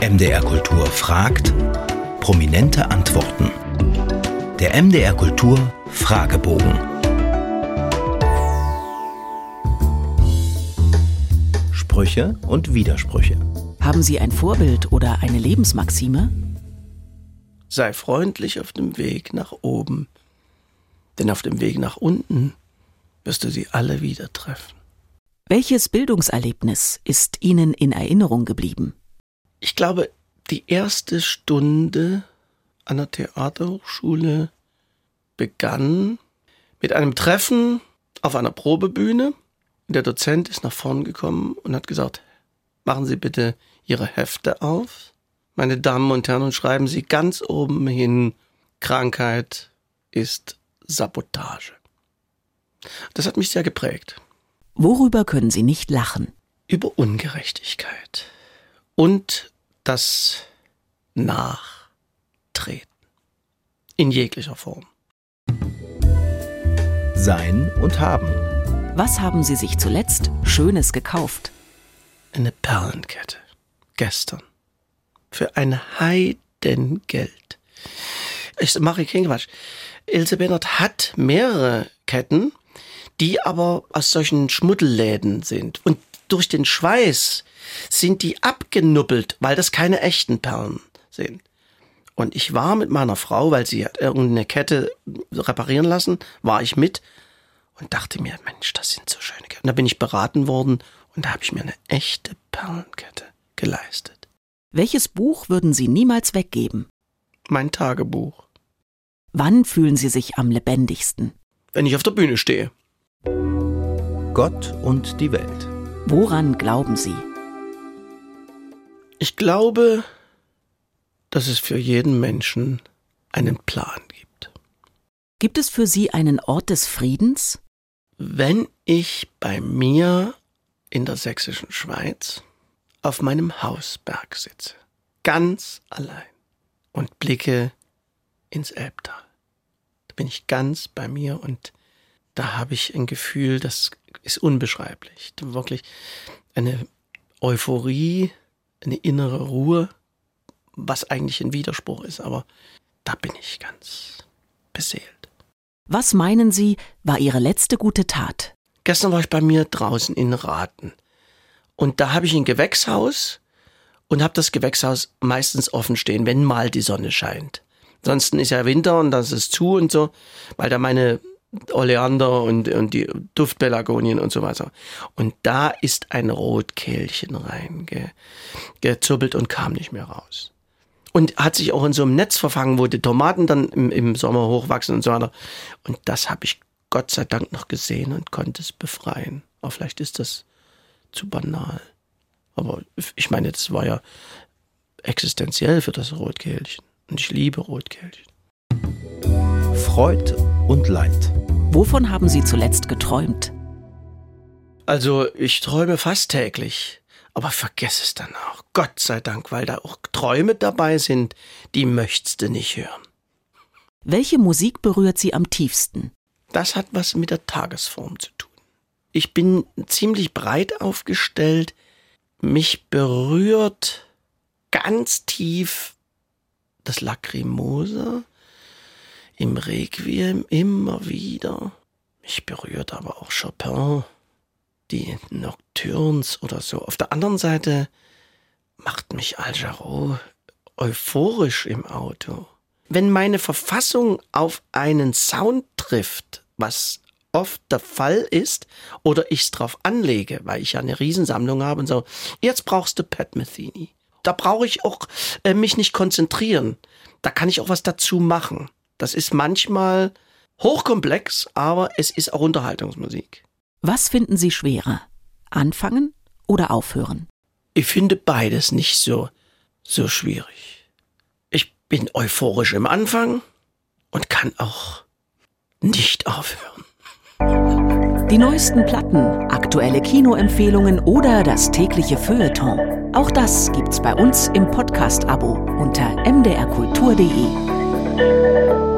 MDR Kultur fragt, prominente Antworten. Der MDR Kultur Fragebogen. Sprüche und Widersprüche. Haben Sie ein Vorbild oder eine Lebensmaxime? Sei freundlich auf dem Weg nach oben, denn auf dem Weg nach unten wirst du sie alle wieder treffen. Welches Bildungserlebnis ist Ihnen in Erinnerung geblieben? Ich glaube, die erste Stunde an der Theaterhochschule begann mit einem Treffen auf einer Probebühne. Der Dozent ist nach vorn gekommen und hat gesagt, machen Sie bitte Ihre Hefte auf. Meine Damen und Herren, und schreiben Sie ganz oben hin, Krankheit ist Sabotage. Das hat mich sehr geprägt. Worüber können Sie nicht lachen? Über Ungerechtigkeit und das Nachtreten in jeglicher Form. Sein und haben. Was haben Sie sich zuletzt Schönes gekauft? Eine Perlenkette. Gestern. Für ein Heidengeld. Ich mache keinen Quatsch. Ilse Bennert hat mehrere Ketten, die aber aus solchen Schmuddelläden sind. Und durch den Schweiß sind die abgenuppelt, weil das keine echten Perlen sind. Und ich war mit meiner Frau, weil sie hat irgendeine Kette reparieren lassen, war ich mit und dachte mir, Mensch, das sind so schöne Ketten. Und da bin ich beraten worden und da habe ich mir eine echte Perlenkette geleistet. Welches Buch würden Sie niemals weggeben? Mein Tagebuch. Wann fühlen Sie sich am lebendigsten? Wenn ich auf der Bühne stehe. Gott und die Welt. Woran glauben Sie? Ich glaube, dass es für jeden Menschen einen Plan gibt. Gibt es für Sie einen Ort des Friedens? Wenn ich bei mir in der sächsischen Schweiz auf meinem Hausberg sitze, ganz allein und blicke ins Elbtal, da bin ich ganz bei mir und da habe ich ein Gefühl, das ist unbeschreiblich. Wirklich eine Euphorie, eine innere Ruhe, was eigentlich ein Widerspruch ist, aber da bin ich ganz beseelt. Was meinen Sie, war Ihre letzte gute Tat? Gestern war ich bei mir draußen in Raten und da habe ich ein Gewächshaus und habe das Gewächshaus meistens offen stehen, wenn mal die Sonne scheint. Ansonsten ist ja Winter und das ist zu und so, weil da meine Oleander und, und die Duftpelagonien und so weiter. Und da ist ein Rotkehlchen reingezuppelt und kam nicht mehr raus. Und hat sich auch in so einem Netz verfangen, wo die Tomaten dann im, im Sommer hochwachsen und so weiter. Und das habe ich Gott sei Dank noch gesehen und konnte es befreien. Aber vielleicht ist das zu banal. Aber ich meine, das war ja existenziell für das Rotkehlchen. Und ich liebe Rotkehlchen. Freud und Leid. Wovon haben Sie zuletzt geträumt? Also ich träume fast täglich, aber vergesse es dann auch. Gott sei Dank, weil da auch Träume dabei sind, die möchtest du nicht hören. Welche Musik berührt Sie am tiefsten? Das hat was mit der Tagesform zu tun. Ich bin ziemlich breit aufgestellt. Mich berührt ganz tief das Lacrimosa im Requiem immer wieder. Mich berührt aber auch Chopin, die Nocturnes oder so. Auf der anderen Seite macht mich Al Jarreau euphorisch im Auto. Wenn meine Verfassung auf einen Sound trifft, was oft der Fall ist, oder ich es drauf anlege, weil ich ja eine Riesensammlung habe und so, jetzt brauchst du Pat Metheny. Da brauche ich auch äh, mich nicht konzentrieren. Da kann ich auch was dazu machen. Das ist manchmal hochkomplex, aber es ist auch Unterhaltungsmusik. Was finden Sie schwerer? Anfangen oder aufhören? Ich finde beides nicht so, so schwierig. Ich bin euphorisch im Anfang und kann auch nicht aufhören. Die neuesten Platten, aktuelle Kinoempfehlungen oder das tägliche Feuilleton. Auch das gibt's bei uns im Podcast-Abo unter mdrkultur.de. Thank you.